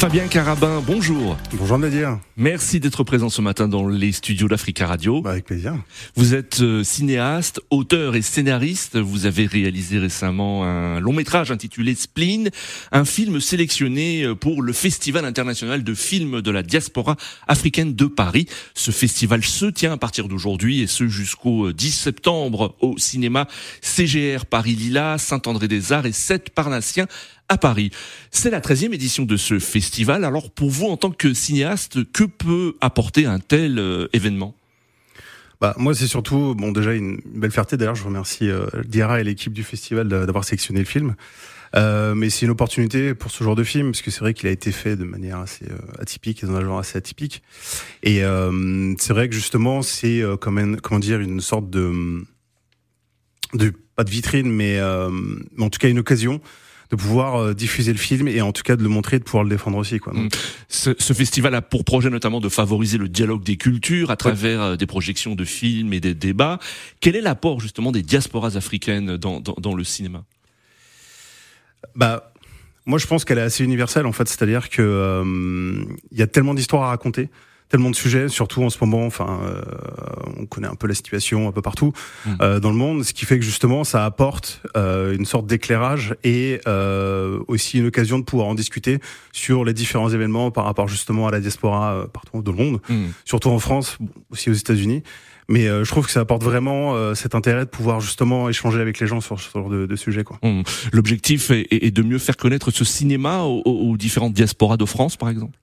Fabien Carabin, bonjour. Bonjour Nadir. Merci d'être présent ce matin dans les studios d'Africa Radio. Bah, avec plaisir. Vous êtes euh, cinéaste, auteur et scénariste. Vous avez réalisé récemment un long métrage intitulé Spleen, un film sélectionné euh, pour le Festival international de films de la diaspora africaine de Paris. Ce festival se tient à partir d'aujourd'hui et ce jusqu'au 10 euh, septembre au cinéma CGR Paris-Lila, Saint-André-des-Arts et 7 Parnassiens à Paris. C'est la 13e édition de ce festival. Alors pour vous, en tant que cinéaste, que peut apporter un tel euh, événement? Bah, moi, c'est surtout, bon, déjà une belle fierté. D'ailleurs, je remercie euh, et l'équipe du festival d'avoir sélectionné le film. Euh, mais c'est une opportunité pour ce genre de film, parce que c'est vrai qu'il a été fait de manière assez euh, atypique et dans un genre assez atypique. Et c'est vrai que justement, c'est comme comment dire une sorte de, de pas de vitrine, mais, mais en tout cas une occasion de pouvoir euh, diffuser le film et en tout cas de le montrer, de pouvoir le défendre aussi. Quoi. Mm. Ce, ce, festival a pour projet notamment de favoriser le dialogue des cultures à travers euh, des projections de films et des débats. Quel est l'apport justement des diasporas africaines dans, dans, dans le cinéma? Bah, moi je pense qu'elle est assez universelle en fait, c'est-à-dire que euh, il y a tellement d'histoires à raconter tellement de sujets, surtout en ce moment. Enfin, euh, on connaît un peu la situation un peu partout mmh. euh, dans le monde, ce qui fait que justement, ça apporte euh, une sorte d'éclairage et euh, aussi une occasion de pouvoir en discuter sur les différents événements par rapport justement à la diaspora euh, partout dans le monde, mmh. surtout en France, aussi aux États-Unis. Mais euh, je trouve que ça apporte vraiment cet intérêt de pouvoir justement échanger avec les gens sur ce genre de, de sujet. Quoi. Mmh. L'objectif est, est, de mieux faire connaître ce cinéma aux, aux différentes diasporas de France, par exemple?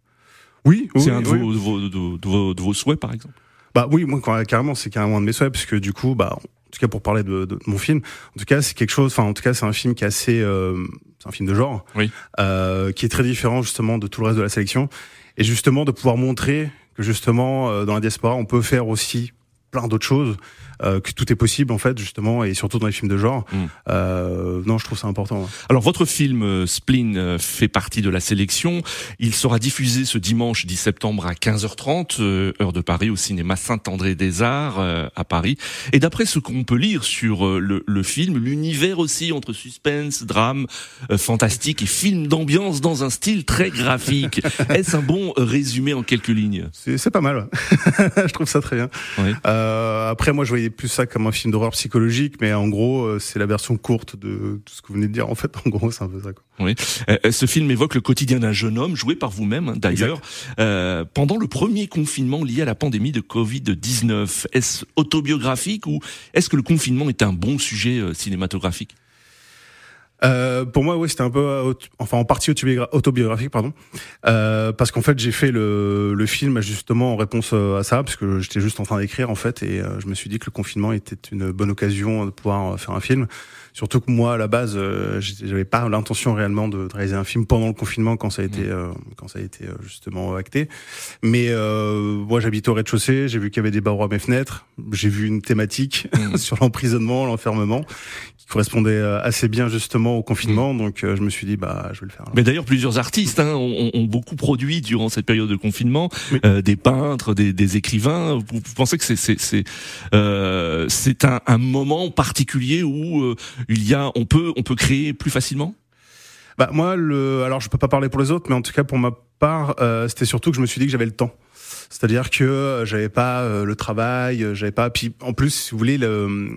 Oui, c'est un de, vos, de, vos, de, de, vos, souhaits, par exemple. Bah oui, moi carrément, c'est carrément un de mes souhaits, parce que du coup, bah, en tout cas pour parler de, mon film, en tout cas c'est quelque chose, enfin en tout cas c'est un film qui est assez, euh, c'est un film de genre, oui. euh, qui est très différent justement de tout le reste de la sélection, et justement de pouvoir montrer que justement euh, dans la diaspora on peut faire aussi plein d'autres choses euh, que tout est possible en fait justement et surtout dans les films de genre. Mm. Euh, non, je trouve ça important. Alors votre film euh, Spleen euh, fait partie de la sélection. Il sera diffusé ce dimanche 10 septembre à 15h30 heure de Paris au cinéma Saint-André-des-Arts à Paris. Et d'après ce qu'on peut lire sur le, le film, l'univers aussi entre suspense, drame, fantastique et film d'ambiance dans un style très graphique. Est-ce un bon résumé en quelques lignes? C'est pas mal. je trouve ça très bien. Oui. Après moi je voyais plus ça comme un film d'horreur psychologique, mais en gros, euh, c'est la version courte de tout ce que vous venez de dire. En fait, en gros, c'est un peu ça. Quoi. Oui. Euh, euh, ce film évoque le quotidien d'un jeune homme, joué par vous-même hein, d'ailleurs, euh, pendant le premier confinement lié à la pandémie de Covid-19. Est-ce autobiographique ou est-ce que le confinement est un bon sujet cinématographique? Euh, pour moi, oui, c'était un peu, enfin, en partie autobiographique, pardon, euh, parce qu'en fait, j'ai fait le, le film justement en réponse euh, à ça, parce que j'étais juste en train d'écrire en fait, et euh, je me suis dit que le confinement était une bonne occasion de pouvoir euh, faire un film. Surtout que moi, à la base, j'avais pas l'intention réellement de, réaliser un film pendant le confinement quand ça a été, mmh. quand ça a été justement acté. Mais moi, j'habite au rez-de-chaussée, j'ai vu qu'il y avait des barreaux à mes fenêtres, j'ai vu une thématique mmh. sur l'emprisonnement, l'enfermement, correspondait euh, assez bien justement au confinement, mm. donc euh, je me suis dit bah je vais le faire. Mais d'ailleurs plusieurs artistes hein, ont, ont, beaucoup produit durant cette période de confinement, euh, des peintres, des, des écrivains. Vous, vous, pensez que c'est c'est c'est euh, c'est un, un, moment particulier où il y a on peut on peut créer plus facilement? Bah moi le alors je peux pas parler pour les autres, mais en tout cas pour ma part c'était surtout que je me suis dit que j'avais le temps. C'est-à-dire que j'avais pas le travail, j'avais pas. Puis en plus, si vous voulez, le,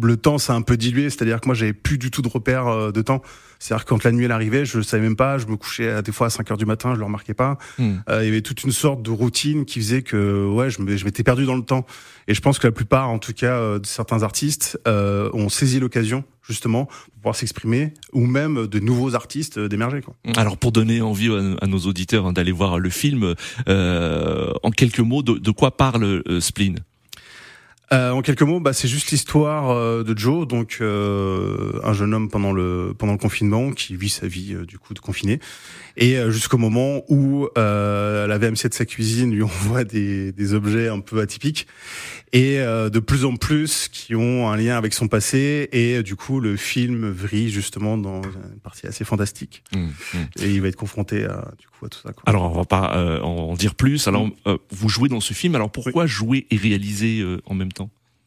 le temps s'est un peu dilué, c'est-à-dire que moi j'avais plus du tout de repères euh, de temps. C'est-à-dire que quand la nuit elle arrivait, je savais même pas, je me couchais à, des fois à 5 heures du matin, je le remarquais pas. Hmm. Euh, il y avait toute une sorte de routine qui faisait que ouais, je m'étais perdu dans le temps. Et je pense que la plupart, en tout cas, euh, de certains artistes ont saisi l'occasion justement pour pouvoir s'exprimer ou même de nouveaux artistes d'émerger. Alors pour donner envie à, nos auditeurs hein, d'aller voir le film, en quelques mots, de, de quoi parle Spleen? Euh, en quelques mots, bah, c'est juste l'histoire euh, de Joe, donc euh, un jeune homme pendant le pendant le confinement qui vit sa vie du coup de confiné, et jusqu'au moment où la VMC de sa cuisine lui envoie des, des objets un peu atypiques et de plus en plus qui ont un lien avec son passé, et du coup le film vrille justement dans une partie assez fantastique, mmh, mmh. et il va être confronté à du coup à tout ça. Quoi. Alors on va pas en dire plus. Alors mmh. vous jouez dans ce film. Alors pourquoi jouer et réaliser en même temps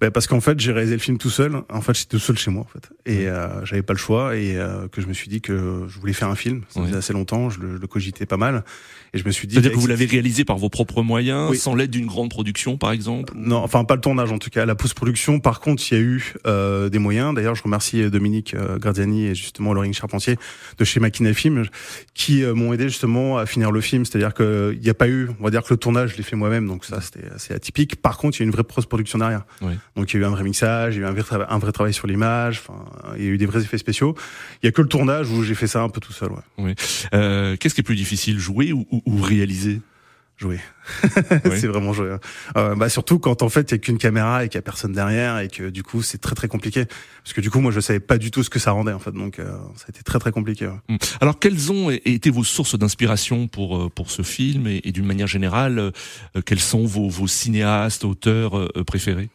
bah parce qu'en fait j'ai réalisé le film tout seul. En fait j'étais tout seul chez moi en fait et euh, j'avais pas le choix et euh, que je me suis dit que je voulais faire un film. Ça faisait assez longtemps, je le, je le, cogitais pas mal et je me suis dit. C'est-à-dire que vous l'avez réalisé par vos propres moyens, sans l'aide d'une grande production par exemple. Non, enfin pas le tournage en tout cas. La post-production par contre il y a eu euh, des moyens. D'ailleurs je remercie Dominique euh, Gardiani et justement Laurine Charpentier de chez Makina Film qui euh, m'ont aidé justement à finir le film. C'est-à-dire que il n'y a pas eu, on va dire que le tournage je l'ai fait moi-même donc ça c'était assez atypique. Par contre il y a une vraie post-production derrière. Donc il y a eu un vrai mixage, il y a eu un vrai, un vrai travail sur l'image, enfin, il y a eu des vrais effets spéciaux. Il y a que le tournage où j'ai fait ça un peu tout seul. Ouais. Oui. Euh, Qu'est-ce qui est plus difficile, jouer ou, ou, réaliser? Jouer. c'est vraiment jouer. Hein. Euh, bah surtout quand en fait il y a qu'une caméra et qu'il y a personne derrière et que du coup c'est très très compliqué parce que du coup moi je savais pas du tout ce que ça rendait en fait donc euh, ça a été très très compliqué. Ouais. Hum. Alors quelles ont été vos sources d'inspiration pour euh, pour ce film et, et d'une manière générale euh, quels sont vos, vos cinéastes auteurs euh, préférés?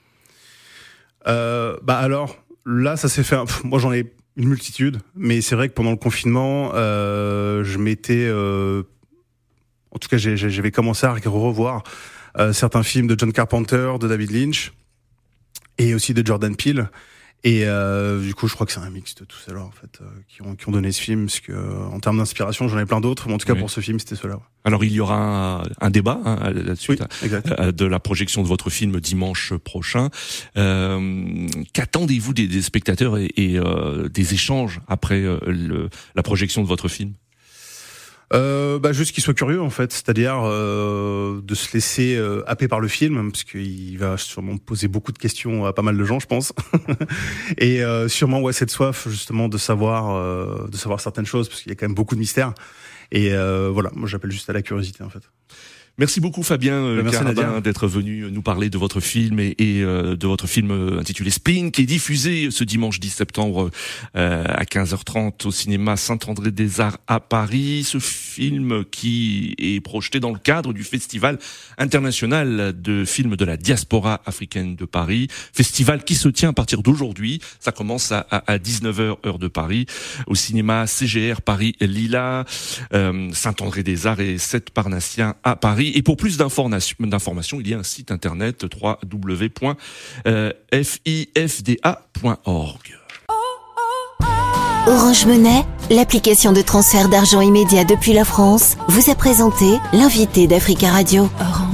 Euh, bah alors là, ça s'est fait. Moi, j'en ai une multitude, mais c'est vrai que pendant le confinement, euh, je m'étais, euh, en tout cas, j'avais commencé à revoir euh, certains films de John Carpenter, de David Lynch, et aussi de Jordan Peele. Et euh, du coup, je crois que c'est un mix de tout cela en fait euh, qui, ont, qui ont donné ce film. Parce que en termes d'inspiration, j'en ai plein d'autres, mais en tout cas pour ce film, c'était cela. Alors il y aura un, débat hein, là-dessus euh, de la projection de votre film dimanche prochain. Euh, Qu'attendez-vous des, des, spectateurs et, et euh, des échanges après le, la projection de votre film? Euh, bah, juste qu'il soit curieux en fait, c'est-à-dire euh, de se laisser euh, happer par le film, parce qu'il va sûrement poser beaucoup de questions à pas mal de gens, je pense, et euh, sûrement ouais cette soif justement de savoir, euh, de savoir certaines choses, parce qu'il y a quand même beaucoup de mystères. Et voilà, moi j'appelle juste à la curiosité en fait. Merci beaucoup Fabien euh, Merci d'être venu nous parler de votre film et, et euh, de votre film euh, intitulé Spin qui est diffusé ce dimanche 10 septembre à 15h30 au cinéma Saint-André des Arts à Paris. Ce film qui est projeté dans le cadre du Festival international de films de la diaspora africaine de Paris. Festival qui se tient à partir d'aujourd'hui. Ça commence à, à, 19h heure de Paris au cinéma CGR Paris Lila, Saint-André des Arts et 7 Parnassiens à Paris. Et pour plus d'informations, il y a un site internet www.fifda.org. Orange Monnaie, l'application de transfert d'argent immédiat depuis la France, vous a présenté l'invité d'Africa Radio. Orange.